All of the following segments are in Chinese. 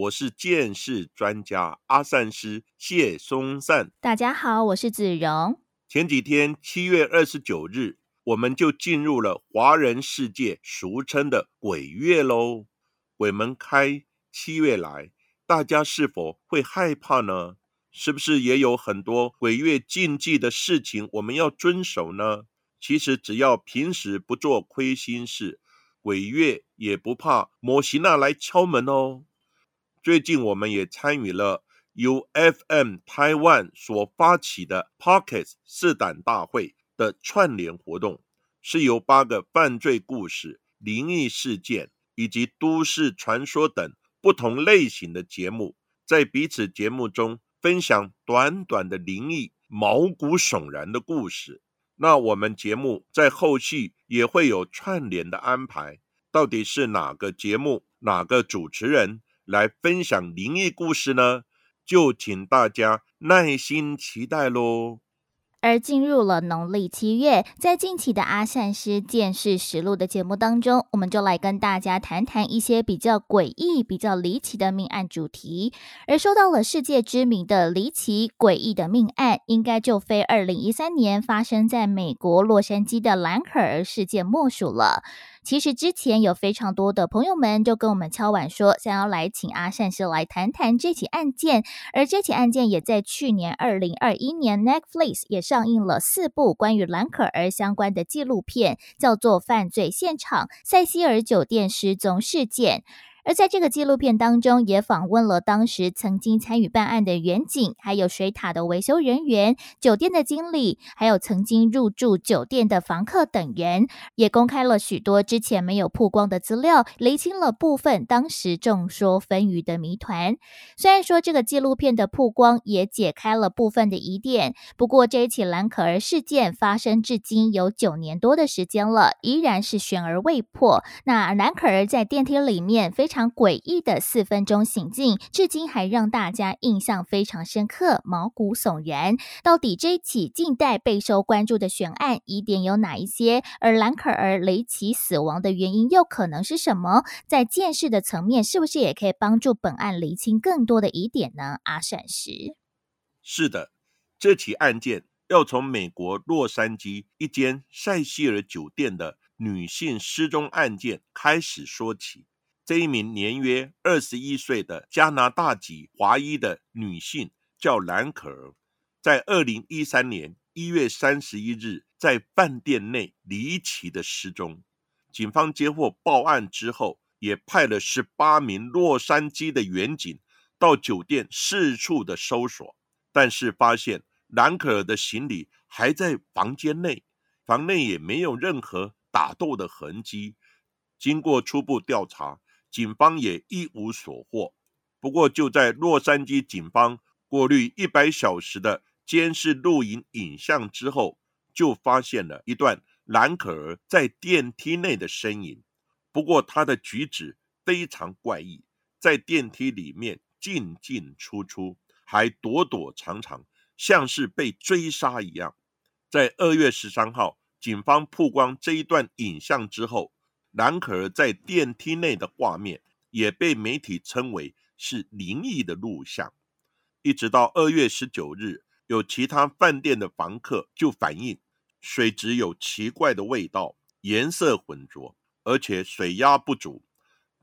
我是剑士专家阿善师谢松善。大家好，我是子荣。前几天七月二十九日，我们就进入了华人世界俗称的鬼月喽。鬼门开，七月来，大家是否会害怕呢？是不是也有很多鬼月禁忌的事情我们要遵守呢？其实只要平时不做亏心事，鬼月也不怕摩西娜来敲门哦。最近我们也参与了由 FM Taiwan 所发起的 Pockets 试胆大会的串联活动，是由八个犯罪故事、灵异事件以及都市传说等不同类型的节目，在彼此节目中分享短短的灵异、毛骨悚然的故事。那我们节目在后续也会有串联的安排，到底是哪个节目、哪个主持人？来分享灵异故事呢，就请大家耐心期待喽。而进入了农历七月，在近期的阿善师见识实录的节目当中，我们就来跟大家谈谈一些比较诡异、比较离奇的命案主题。而说到了世界知名的离奇诡异的命案，应该就非二零一三年发生在美国洛杉矶的兰可儿事件莫属了。其实之前有非常多的朋友们就跟我们敲碗说，想要来请阿善师来谈谈这起案件，而这起案件也在去年二零二一年 Netflix 也上映了四部关于蓝可儿相关的纪录片，叫做《犯罪现场：塞西尔酒店失踪事件》。而在这个纪录片当中，也访问了当时曾经参与办案的远警，还有水塔的维修人员、酒店的经理，还有曾经入住酒店的房客等人，也公开了许多之前没有曝光的资料，厘清了部分当时众说纷纭的谜团。虽然说这个纪录片的曝光也解开了部分的疑点，不过这一起蓝可儿事件发生至今有九年多的时间了，依然是悬而未破。那蓝可儿在电梯里面非。非常诡异的四分钟行径，至今还让大家印象非常深刻，毛骨悚然。到底这起近代备受关注的悬案疑点有哪一些？而兰可儿雷奇死亡的原因又可能是什么？在见识的层面，是不是也可以帮助本案厘清更多的疑点呢？阿闪石是的，这起案件要从美国洛杉矶一间塞西尔酒店的女性失踪案件开始说起。这一名年约二十一岁的加拿大籍华裔的女性叫兰可儿，在二零一三年一月三十一日在饭店内离奇的失踪。警方接获报案之后，也派了十八名洛杉矶的员警到酒店四处的搜索，但是发现兰可儿的行李还在房间内，房内也没有任何打斗的痕迹。经过初步调查。警方也一无所获。不过，就在洛杉矶警方过滤一百小时的监视录影影像之后，就发现了一段兰可儿在电梯内的身影。不过，她的举止非常怪异，在电梯里面进进出出，还躲躲藏藏，像是被追杀一样。在二月十三号，警方曝光这一段影像之后。兰可儿在电梯内的画面也被媒体称为是灵异的录像。一直到二月十九日，有其他饭店的房客就反映水质有奇怪的味道，颜色浑浊，而且水压不足。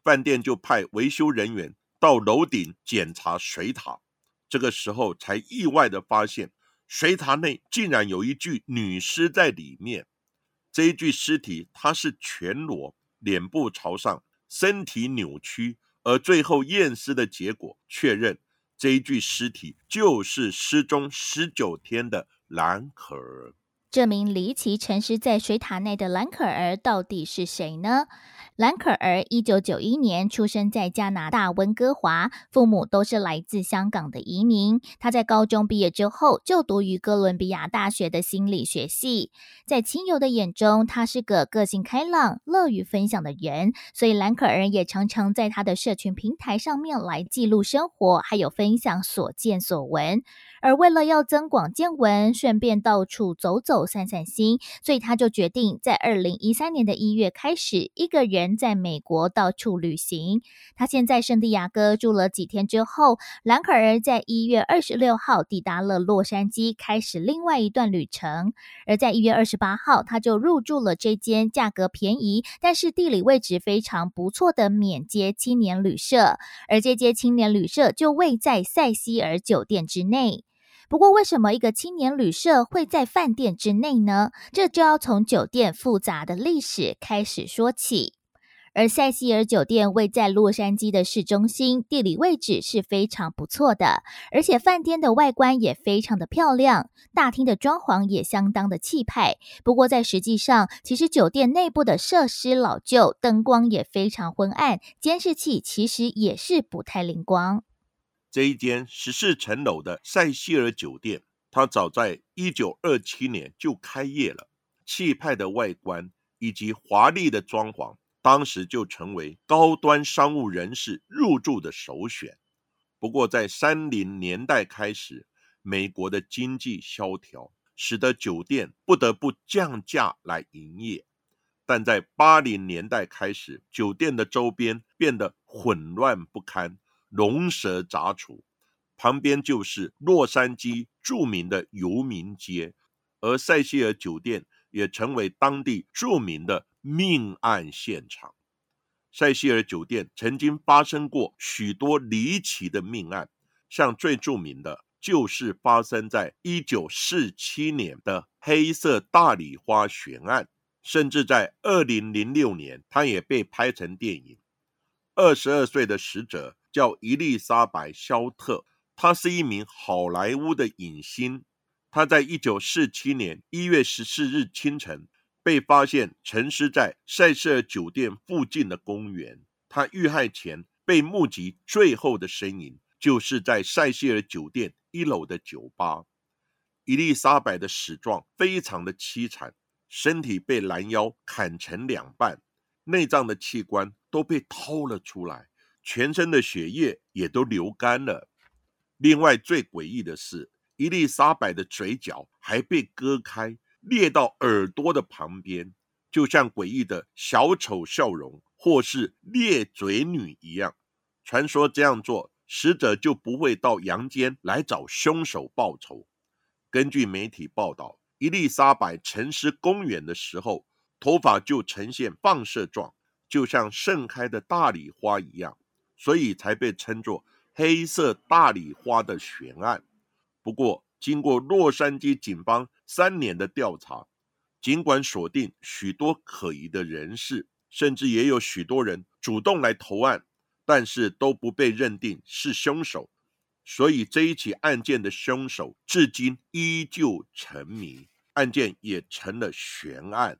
饭店就派维修人员到楼顶检查水塔，这个时候才意外的发现水塔内竟然有一具女尸在里面。这一具尸体，它是全裸，脸部朝上，身体扭曲，而最后验尸的结果确认，这一具尸体就是失踪十九天的蓝可儿。这名离奇沉尸在水塔内的兰可儿到底是谁呢？兰可儿一九九一年出生在加拿大温哥华，父母都是来自香港的移民。他在高中毕业之后就读于哥伦比亚大学的心理学系。在亲友的眼中，他是个个性开朗、乐于分享的人，所以兰可儿也常常在他的社群平台上面来记录生活，还有分享所见所闻。而为了要增广见闻，顺便到处走走、散散心，所以他就决定在二零一三年的一月开始，一个人在美国到处旅行。他先在圣地亚哥住了几天之后，兰可儿在一月二十六号抵达了洛杉矶，开始另外一段旅程。而在一月二十八号，他就入住了这间价格便宜，但是地理位置非常不错的缅街青年旅社。而这间青年旅社就位在塞西尔酒店之内。不过，为什么一个青年旅社会在饭店之内呢？这就要从酒店复杂的历史开始说起。而塞西尔酒店位在洛杉矶的市中心，地理位置是非常不错的，而且饭店的外观也非常的漂亮，大厅的装潢也相当的气派。不过，在实际上，其实酒店内部的设施老旧，灯光也非常昏暗，监视器其实也是不太灵光。这一间十四层楼的塞西尔酒店，它早在一九二七年就开业了。气派的外观以及华丽的装潢，当时就成为高端商务人士入住的首选。不过，在三零年代开始，美国的经济萧条，使得酒店不得不降价来营业。但在八零年代开始，酒店的周边变得混乱不堪。龙蛇杂处，旁边就是洛杉矶著名的游民街，而塞西尔酒店也成为当地著名的命案现场。塞西尔酒店曾经发生过许多离奇的命案，像最著名的就是发生在一九四七年的黑色大礼花悬案，甚至在二零零六年，它也被拍成电影。二十二岁的死者。叫伊丽莎白·肖特，她是一名好莱坞的影星。她在一九四七年一月十四日清晨被发现沉尸在塞西尔酒店附近的公园。她遇害前被目击最后的身影，就是在塞西尔酒店一楼的酒吧。伊丽莎白的死状非常的凄惨，身体被拦腰砍成两半，内脏的器官都被掏了出来。全身的血液也都流干了。另外，最诡异的是，伊丽莎白的嘴角还被割开，裂到耳朵的旁边，就像诡异的小丑笑容或是裂嘴女一样。传说这样做，死者就不会到阳间来找凶手报仇。根据媒体报道，伊丽莎白沉尸公园的时候，头发就呈现放射状，就像盛开的大礼花一样。所以才被称作“黑色大礼花”的悬案。不过，经过洛杉矶警方三年的调查，尽管锁定许多可疑的人士，甚至也有许多人主动来投案，但是都不被认定是凶手。所以这一起案件的凶手至今依旧沉迷，案件也成了悬案。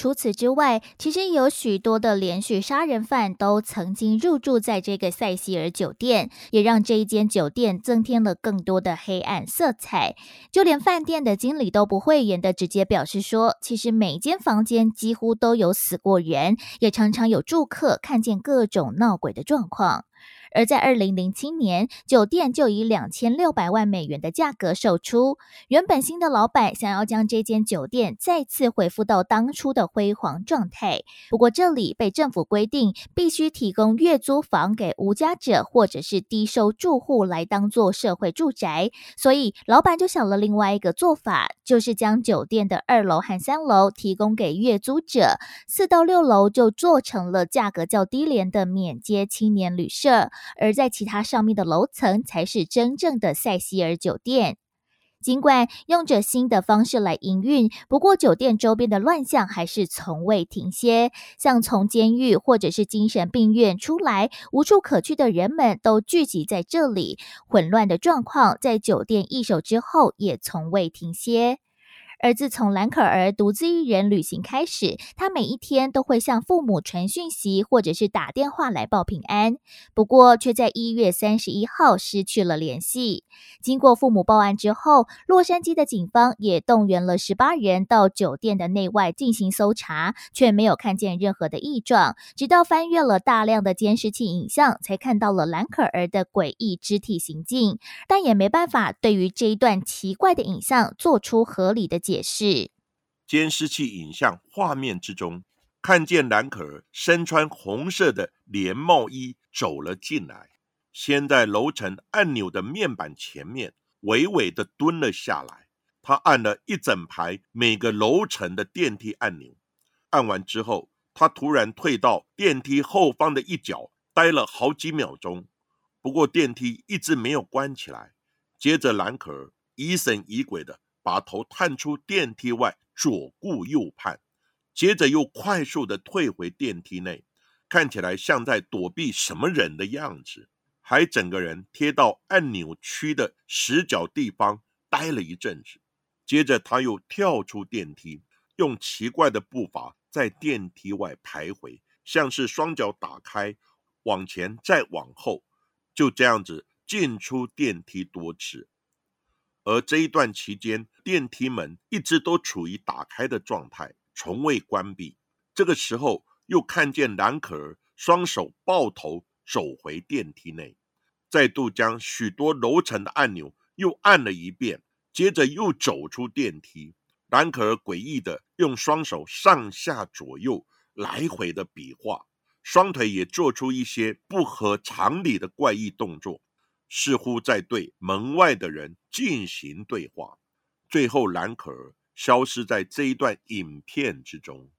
除此之外，其实有许多的连续杀人犯都曾经入住在这个塞西尔酒店，也让这一间酒店增添了更多的黑暗色彩。就连饭店的经理都不讳言的直接表示说，其实每间房间几乎都有死过人，也常常有住客看见各种闹鬼的状况。而在二零零七年，酒店就以两千六百万美元的价格售出。原本新的老板想要将这间酒店再次恢复到当初的辉煌状态，不过这里被政府规定必须提供月租房给无家者或者是低收住户来当做社会住宅，所以老板就想了另外一个做法，就是将酒店的二楼和三楼提供给月租者，四到六楼就做成了价格较低廉的免接青年旅社。而在其他上面的楼层才是真正的塞西尔酒店。尽管用着新的方式来营运，不过酒店周边的乱象还是从未停歇。像从监狱或者是精神病院出来无处可去的人们都聚集在这里，混乱的状况在酒店易手之后也从未停歇。而自从兰可儿独自一人旅行开始，他每一天都会向父母传讯息，或者是打电话来报平安。不过，却在一月三十一号失去了联系。经过父母报案之后，洛杉矶的警方也动员了十八人到酒店的内外进行搜查，却没有看见任何的异状。直到翻阅了大量的监视器影像，才看到了兰可儿的诡异肢体行径，但也没办法对于这一段奇怪的影像做出合理的解。解释，监视器影像画面之中，看见蓝可儿身穿红色的连帽衣走了进来，先在楼层按钮的面板前面微微的蹲了下来。他按了一整排每个楼层的电梯按钮，按完之后，他突然退到电梯后方的一角，待了好几秒钟。不过电梯一直没有关起来。接着，蓝可儿疑神疑鬼的。把头探出电梯外，左顾右盼，接着又快速的退回电梯内，看起来像在躲避什么人的样子，还整个人贴到按钮区的死角地方待了一阵子。接着他又跳出电梯，用奇怪的步伐在电梯外徘徊，像是双脚打开，往前再往后，就这样子进出电梯多次。而这一段期间，电梯门一直都处于打开的状态，从未关闭。这个时候，又看见蓝可儿双手抱头走回电梯内，再度将许多楼层的按钮又按了一遍，接着又走出电梯。蓝可儿诡异的用双手上下左右来回的比划，双腿也做出一些不合常理的怪异动作。似乎在对门外的人进行对话，最后兰可儿消失在这一段影片之中。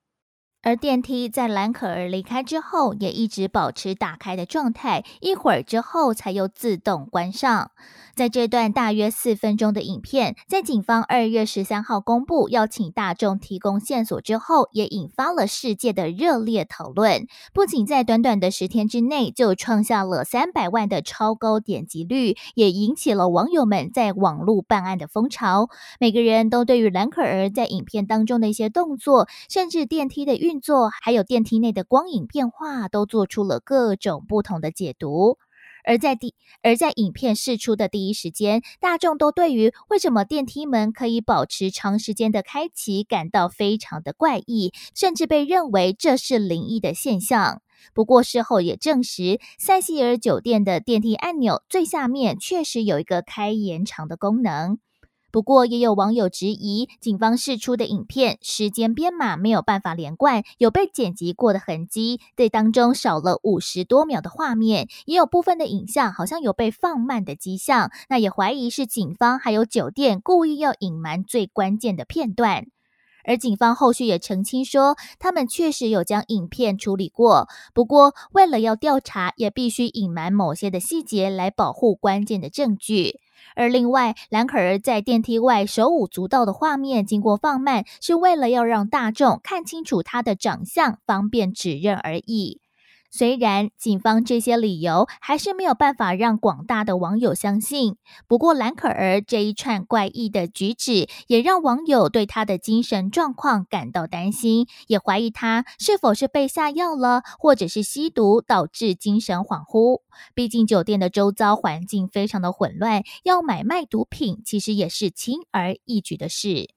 而电梯在兰可儿离开之后，也一直保持打开的状态，一会儿之后才又自动关上。在这段大约四分钟的影片，在警方二月十三号公布邀请大众提供线索之后，也引发了世界的热烈讨论。不仅在短短的十天之内就创下了三百万的超高点击率，也引起了网友们在网络办案的风潮。每个人都对于兰可儿在影片当中的一些动作，甚至电梯的运。运作还有电梯内的光影变化，都做出了各种不同的解读。而在第而在影片释出的第一时间，大众都对于为什么电梯门可以保持长时间的开启感到非常的怪异，甚至被认为这是灵异的现象。不过事后也证实，塞西尔酒店的电梯按钮最下面确实有一个开延长的功能。不过，也有网友质疑，警方释出的影片时间编码没有办法连贯，有被剪辑过的痕迹，对当中少了五十多秒的画面，也有部分的影像好像有被放慢的迹象。那也怀疑是警方还有酒店故意要隐瞒最关键的片段。而警方后续也澄清说，他们确实有将影片处理过，不过为了要调查，也必须隐瞒某些的细节来保护关键的证据。而另外，蓝可儿在电梯外手舞足蹈的画面经过放慢，是为了要让大众看清楚她的长相，方便指认而已。虽然警方这些理由还是没有办法让广大的网友相信，不过兰可儿这一串怪异的举止也让网友对她的精神状况感到担心，也怀疑她是否是被下药了，或者是吸毒导致精神恍惚。毕竟酒店的周遭环境非常的混乱，要买卖毒品其实也是轻而易举的事。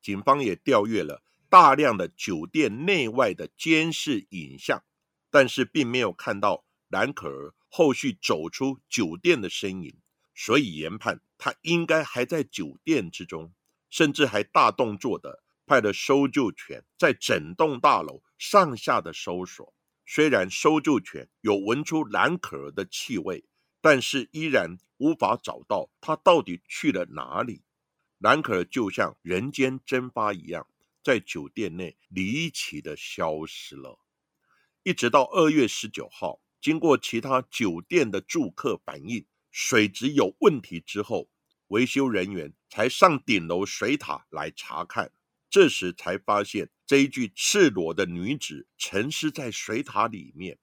警方也调阅了大量的酒店内外的监视影像。但是并没有看到蓝可儿后续走出酒店的身影，所以研判他应该还在酒店之中，甚至还大动作的派了搜救犬在整栋大楼上下的搜索。虽然搜救犬有闻出蓝可儿的气味，但是依然无法找到他到底去了哪里。蓝可儿就像人间蒸发一样，在酒店内离奇的消失了。一直到二月十九号，经过其他酒店的住客反映水质有问题之后，维修人员才上顶楼水塔来查看。这时才发现这一具赤裸的女子沉尸在水塔里面。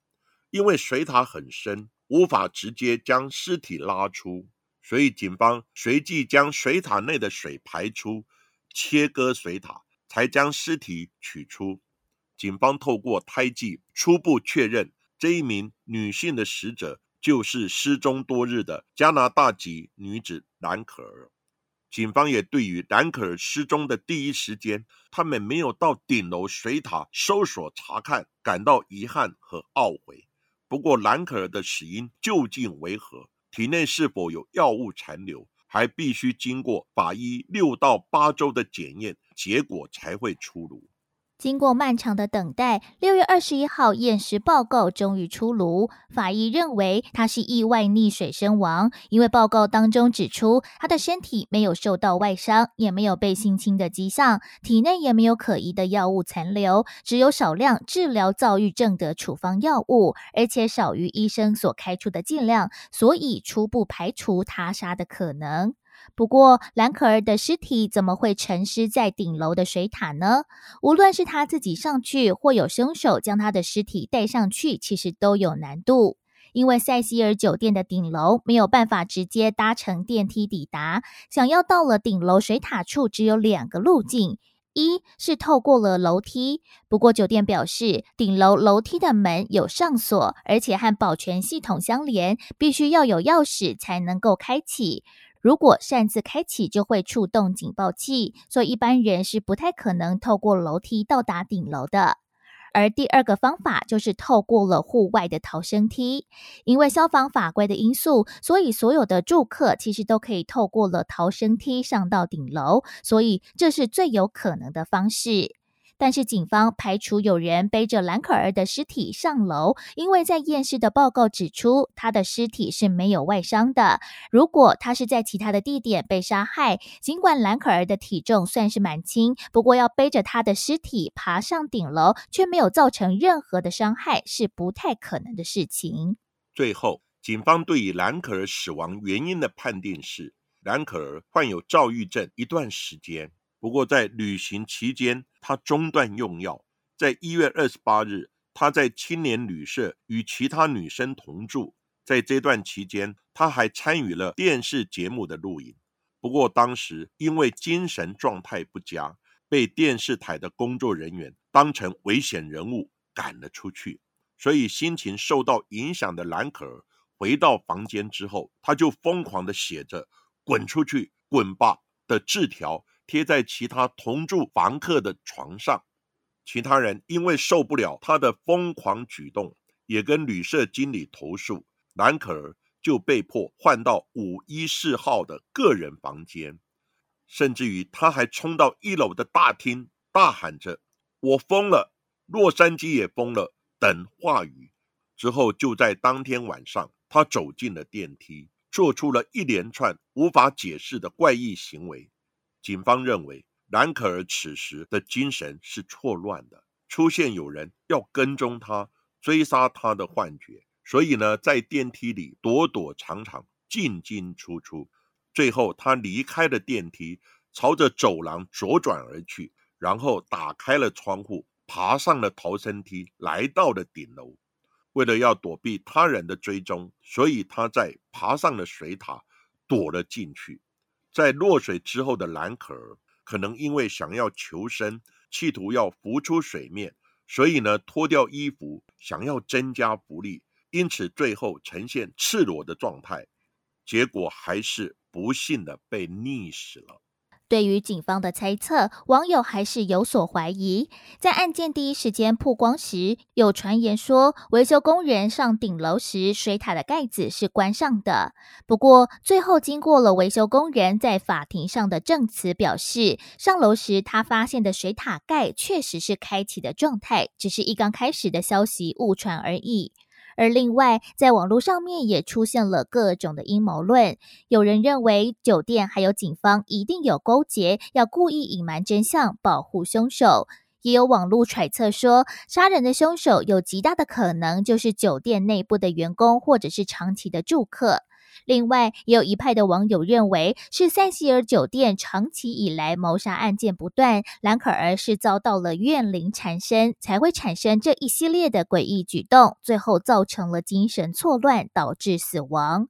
因为水塔很深，无法直接将尸体拉出，所以警方随即将水塔内的水排出，切割水塔，才将尸体取出。警方透过胎记初步确认，这一名女性的死者就是失踪多日的加拿大籍女子兰可儿。警方也对于兰可儿失踪的第一时间，他们没有到顶楼水塔搜索查看，感到遗憾和懊悔。不过，兰可儿的死因究竟为何，体内是否有药物残留，还必须经过法医六到八周的检验，结果才会出炉。经过漫长的等待，六月二十一号验尸报告终于出炉。法医认为他是意外溺水身亡，因为报告当中指出他的身体没有受到外伤，也没有被性侵的迹象，体内也没有可疑的药物残留，只有少量治疗躁郁症的处方药物，而且少于医生所开出的剂量，所以初步排除他杀的可能。不过，兰可儿的尸体怎么会沉尸在顶楼的水塔呢？无论是他自己上去，或有凶手将他的尸体带上去，其实都有难度。因为塞西尔酒店的顶楼没有办法直接搭乘电梯抵达，想要到了顶楼水塔处，只有两个路径：一是透过了楼梯。不过酒店表示，顶楼楼梯的门有上锁，而且和保全系统相连，必须要有钥匙才能够开启。如果擅自开启，就会触动警报器，所以一般人是不太可能透过楼梯到达顶楼的。而第二个方法就是透过了户外的逃生梯，因为消防法规的因素，所以所有的住客其实都可以透过了逃生梯上到顶楼，所以这是最有可能的方式。但是警方排除有人背着兰可儿的尸体上楼，因为在验尸的报告指出，她的尸体是没有外伤的。如果她是在其他的地点被杀害，尽管兰可儿的体重算是蛮轻，不过要背着她的尸体爬上顶楼，却没有造成任何的伤害，是不太可能的事情。最后，警方对于兰可儿死亡原因的判定是，兰可儿患有躁郁症一段时间。不过，在旅行期间，他中断用药。在一月二十八日，他在青年旅社与其他女生同住。在这段期间，他还参与了电视节目的录影。不过，当时因为精神状态不佳，被电视台的工作人员当成危险人物赶了出去。所以，心情受到影响的兰可儿回到房间之后，他就疯狂地写着“滚出去，滚吧”的字条。贴在其他同住房客的床上，其他人因为受不了他的疯狂举动，也跟旅社经理投诉，兰可儿就被迫换到五一四号的个人房间，甚至于他还冲到一楼的大厅，大喊着“我疯了，洛杉矶也疯了”等话语。之后就在当天晚上，他走进了电梯，做出了一连串无法解释的怪异行为。警方认为，兰可儿此时的精神是错乱的，出现有人要跟踪他、追杀他的幻觉，所以呢，在电梯里躲躲藏藏、进进出出。最后，他离开了电梯，朝着走廊左转而去，然后打开了窗户，爬上了逃生梯，来到了顶楼。为了要躲避他人的追踪，所以他在爬上了水塔，躲了进去。在落水之后的蓝可儿，可能因为想要求生，企图要浮出水面，所以呢脱掉衣服，想要增加浮力，因此最后呈现赤裸的状态，结果还是不幸的被溺死了。对于警方的猜测，网友还是有所怀疑。在案件第一时间曝光时，有传言说维修工人上顶楼时，水塔的盖子是关上的。不过，最后经过了维修工人在法庭上的证词，表示上楼时他发现的水塔盖确实是开启的状态，只是一刚开始的消息误传而已。而另外，在网络上面也出现了各种的阴谋论。有人认为酒店还有警方一定有勾结，要故意隐瞒真相，保护凶手。也有网络揣测说，杀人的凶手有极大的可能就是酒店内部的员工，或者是长期的住客。另外，也有一派的网友认为是塞西尔酒店长期以来谋杀案件不断，兰可儿是遭到了怨灵缠身，才会产生这一系列的诡异举动，最后造成了精神错乱，导致死亡。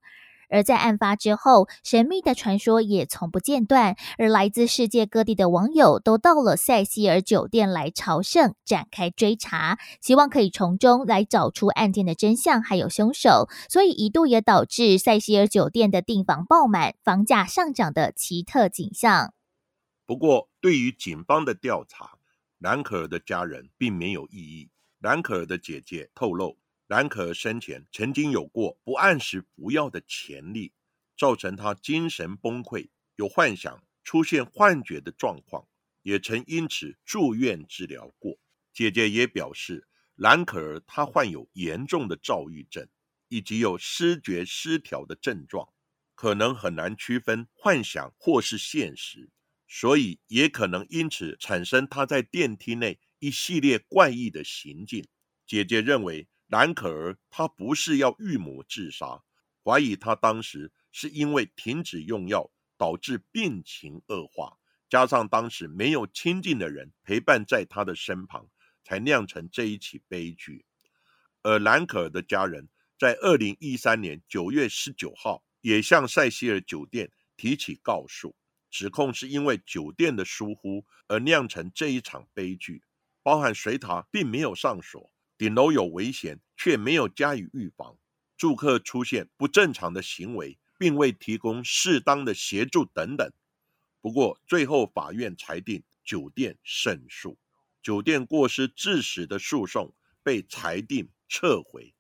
而在案发之后，神秘的传说也从不间断，而来自世界各地的网友都到了塞西尔酒店来朝圣，展开追查，希望可以从中来找出案件的真相还有凶手。所以一度也导致塞西尔酒店的订房爆满、房价上涨的奇特景象。不过，对于警方的调查，兰可儿的家人并没有异议。兰可儿的姐姐透露。兰可儿生前曾经有过不按时服药的潜力，造成她精神崩溃，有幻想、出现幻觉的状况，也曾因此住院治疗过。姐姐也表示，兰可儿她患有严重的躁郁症，以及有失觉失调的症状，可能很难区分幻想或是现实，所以也可能因此产生她在电梯内一系列怪异的行径。姐姐认为。兰可儿，她不是要预谋自杀，怀疑她当时是因为停止用药导致病情恶化，加上当时没有亲近的人陪伴在她的身旁，才酿成这一起悲剧。而兰可儿的家人在二零一三年九月十九号也向塞西尔酒店提起告诉，指控是因为酒店的疏忽而酿成这一场悲剧，包含水塔并没有上锁。顶楼有危险，却没有加以预防；住客出现不正常的行为，并未提供适当的协助等等。不过，最后法院裁定酒店胜诉，酒店过失致死的诉讼被裁定撤回。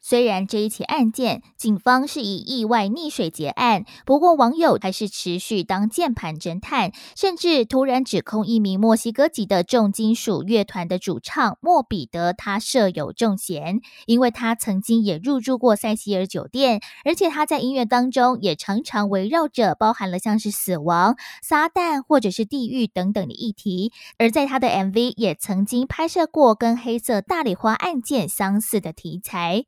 虽然这一起案件，警方是以意外溺水结案，不过网友还是持续当键盘侦探，甚至突然指控一名墨西哥籍的重金属乐团的主唱莫比德，他设有重嫌，因为他曾经也入住过塞西尔酒店，而且他在音乐当中也常常围绕着包含了像是死亡、撒旦或者是地狱等等的议题，而在他的 MV 也曾经拍摄过跟黑色大礼花案件相似的题材。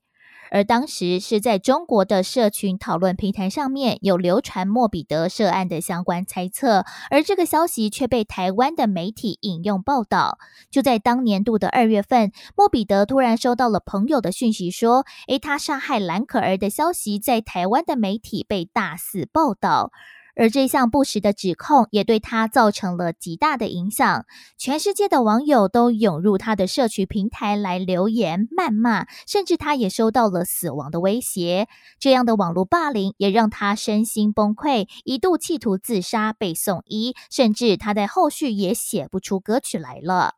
而当时是在中国的社群讨论平台上面有流传莫比德涉案的相关猜测，而这个消息却被台湾的媒体引用报道。就在当年度的二月份，莫比德突然收到了朋友的讯息，说：“诶，他杀害蓝可儿的消息在台湾的媒体被大肆报道。”而这项不实的指控也对他造成了极大的影响，全世界的网友都涌入他的社区平台来留言谩骂，甚至他也收到了死亡的威胁。这样的网络霸凌也让他身心崩溃，一度企图自杀，被送医，甚至他在后续也写不出歌曲来了。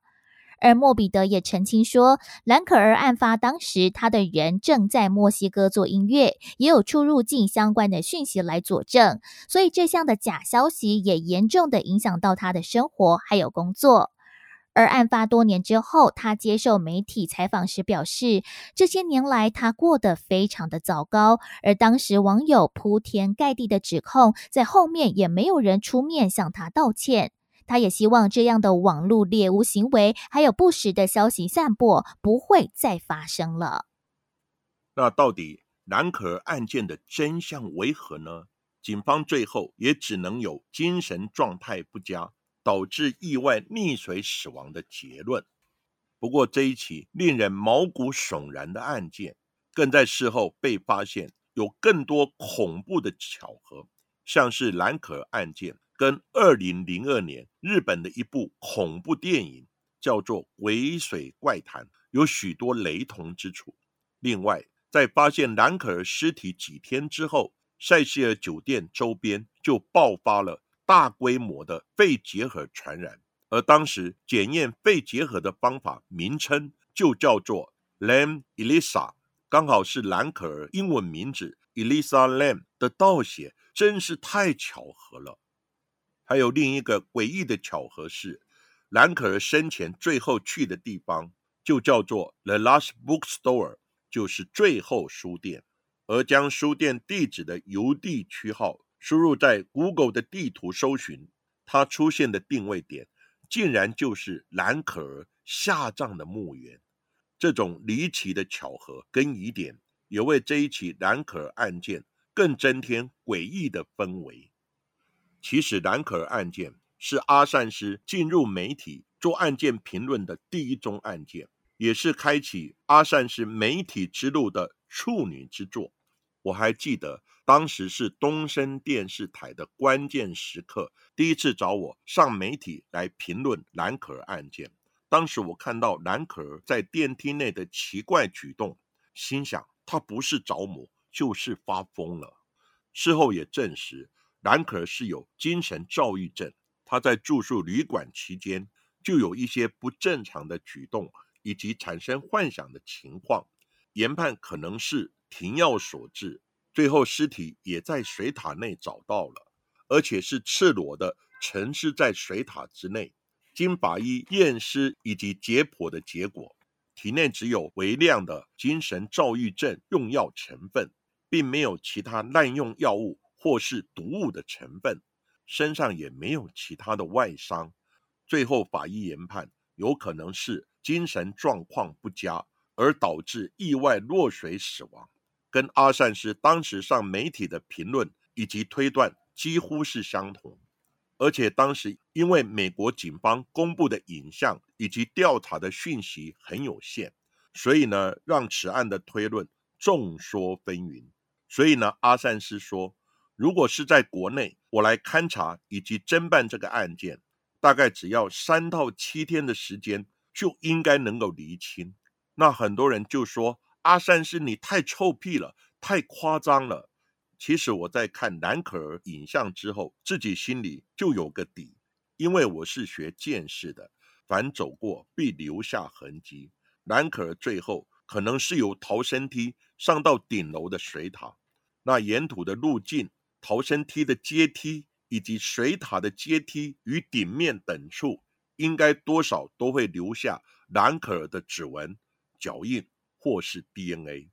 而莫比德也澄清说，兰可儿案发当时，他的人正在墨西哥做音乐，也有出入境相关的讯息来佐证，所以这项的假消息也严重的影响到他的生活还有工作。而案发多年之后，他接受媒体采访时表示，这些年来他过得非常的糟糕，而当时网友铺天盖地的指控，在后面也没有人出面向他道歉。他也希望这样的网络猎物行为，还有不实的消息散播，不会再发生了。那到底蓝可儿案件的真相为何呢？警方最后也只能有精神状态不佳，导致意外溺水死亡的结论。不过这一起令人毛骨悚然的案件，更在事后被发现有更多恐怖的巧合，像是蓝可儿案件。跟二零零二年日本的一部恐怖电影叫做《鬼水怪谈》有许多雷同之处。另外，在发现兰可儿尸体几天之后，塞西尔酒店周边就爆发了大规模的肺结核传染，而当时检验肺结核的方法名称就叫做 Lam Elisa，刚好是兰可儿英文名字 Elisa Lam 的倒写，真是太巧合了。还有另一个诡异的巧合是，兰可儿生前最后去的地方就叫做 The Last Bookstore，就是最后书店。而将书店地址的邮递区号输入在 Google 的地图搜寻，它出现的定位点竟然就是兰可儿下葬的墓园。这种离奇的巧合跟疑点，也为这一起兰可儿案件更增添诡异的氛围。其实，兰可儿案件是阿善师进入媒体做案件评论的第一宗案件，也是开启阿善师媒体之路的处女之作。我还记得当时是东森电视台的关键时刻，第一次找我上媒体来评论兰可儿案件。当时我看到兰可儿在电梯内的奇怪举动，心想她不是着魔，就是发疯了。事后也证实，兰可儿是有精神躁郁症。她在住宿旅馆期间就有一些不正常的举动，以及产生幻想的情况。研判可能是停药所致。最后尸体也在水塔内找到了，而且是赤裸的沉尸在水塔之内。经法医验尸以及解剖的结果，体内只有微量的精神躁郁症用药成分，并没有其他滥用药物或是毒物的成分，身上也没有其他的外伤。最后法医研判，有可能是精神状况不佳而导致意外落水死亡，跟阿善师当时上媒体的评论以及推断几乎是相同。而且当时因为美国警方公布的影像以及调查的讯息很有限，所以呢，让此案的推论众说纷纭。所以呢，阿善师说，如果是在国内，我来勘查以及侦办这个案件，大概只要三到七天的时间，就应该能够厘清。那很多人就说，阿三师你太臭屁了，太夸张了。其实我在看兰可儿影像之后，自己心里就有个底，因为我是学剑士的，凡走过必留下痕迹。兰可儿最后可能是由逃生梯上到顶楼的水塔，那沿途的路径、逃生梯的阶梯以及水塔的阶梯与顶面等处，应该多少都会留下兰可儿的指纹、脚印或是 DNA。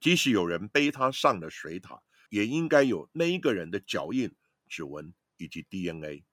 即使有人背他上了水塔。也应该有那一个人的脚印、指纹以及 DNA，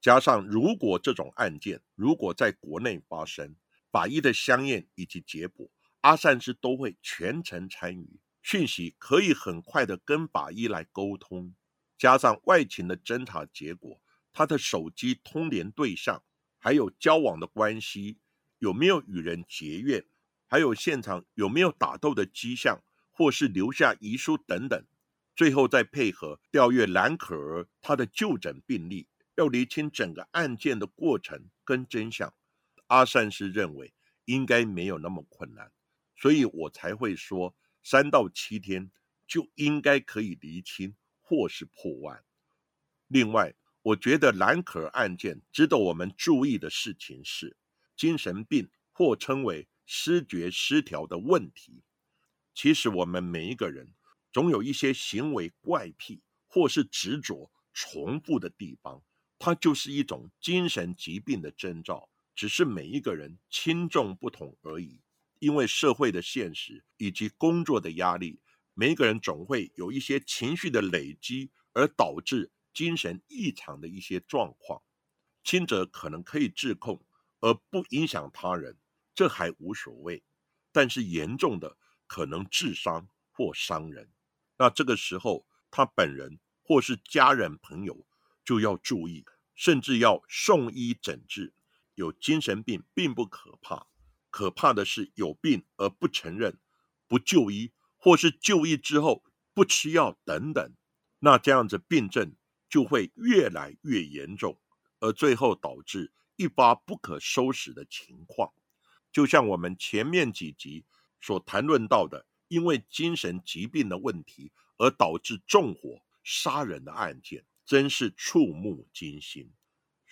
加上如果这种案件如果在国内发生，法医的相验以及解剖，阿善师都会全程参与，讯息可以很快的跟法医来沟通，加上外勤的侦查结果，他的手机通联对象，还有交往的关系，有没有与人结怨，还有现场有没有打斗的迹象，或是留下遗书等等。最后再配合调阅蓝可儿她的就诊病历，要厘清整个案件的过程跟真相。阿善是认为应该没有那么困难，所以我才会说三到七天就应该可以厘清或是破案。另外，我觉得蓝可案件值得我们注意的事情是，精神病或称为失觉失调的问题。其实我们每一个人。总有一些行为怪癖，或是执着重复的地方，它就是一种精神疾病的征兆。只是每一个人轻重不同而已。因为社会的现实以及工作的压力，每一个人总会有一些情绪的累积，而导致精神异常的一些状况。轻者可能可以自控，而不影响他人，这还无所谓；但是严重的，可能致伤或伤人。那这个时候，他本人或是家人朋友就要注意，甚至要送医诊治。有精神病并不可怕，可怕的是有病而不承认、不就医，或是就医之后不吃药等等。那这样子病症就会越来越严重，而最后导致一发不可收拾的情况。就像我们前面几集所谈论到的。因为精神疾病的问题而导致纵火杀人的案件，真是触目惊心，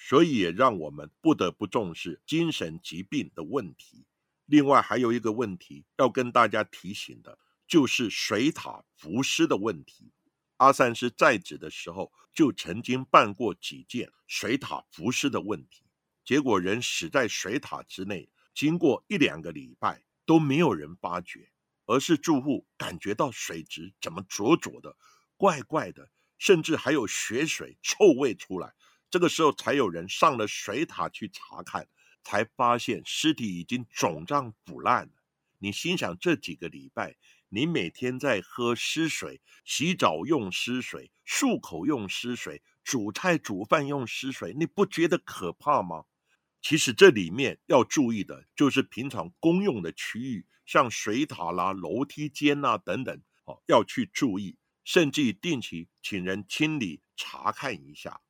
所以也让我们不得不重视精神疾病的问题。另外，还有一个问题要跟大家提醒的，就是水塔浮尸的问题。阿三师在职的时候，就曾经办过几件水塔浮尸的问题，结果人死在水塔之内，经过一两个礼拜都没有人发觉。而是住户感觉到水质怎么浊浊的、怪怪的，甚至还有血水臭味出来。这个时候才有人上了水塔去查看，才发现尸体已经肿胀腐烂了。你心想，这几个礼拜你每天在喝湿水、洗澡用湿水、漱口用湿水、煮菜煮饭用湿水，你不觉得可怕吗？其实这里面要注意的就是平常公用的区域。像水塔啦、楼梯间呐等等，哦要去注意，甚至定期请人清理查看一下。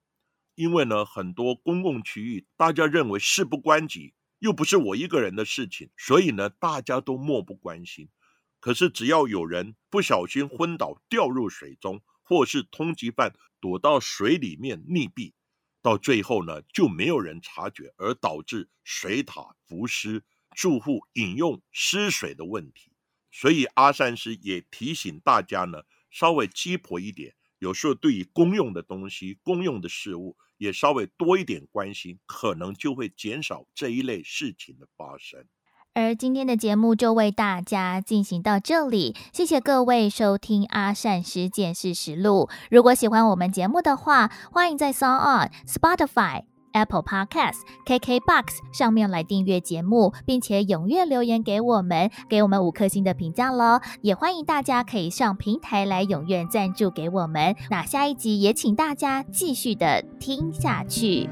因为呢，很多公共区域大家认为事不关己，又不是我一个人的事情，所以呢，大家都漠不关心。可是只要有人不小心昏倒掉入水中，或是通缉犯躲到水里面溺毙，到最后呢，就没有人察觉，而导致水塔浮尸、住户饮用失水的问题。所以阿善师也提醒大家呢，稍微鸡婆一点，有时候对于公用的东西、公用的事物。也稍微多一点关心，可能就会减少这一类事情的发生。而今天的节目就为大家进行到这里，谢谢各位收听阿善师见识实录。如果喜欢我们节目的话，欢迎在 s o n On、Spotify。Apple Podcast、KKBox 上面来订阅节目，并且踊跃留言给我们，给我们五颗星的评价喽！也欢迎大家可以上平台来踊跃赞助给我们。那下一集也请大家继续的听下去。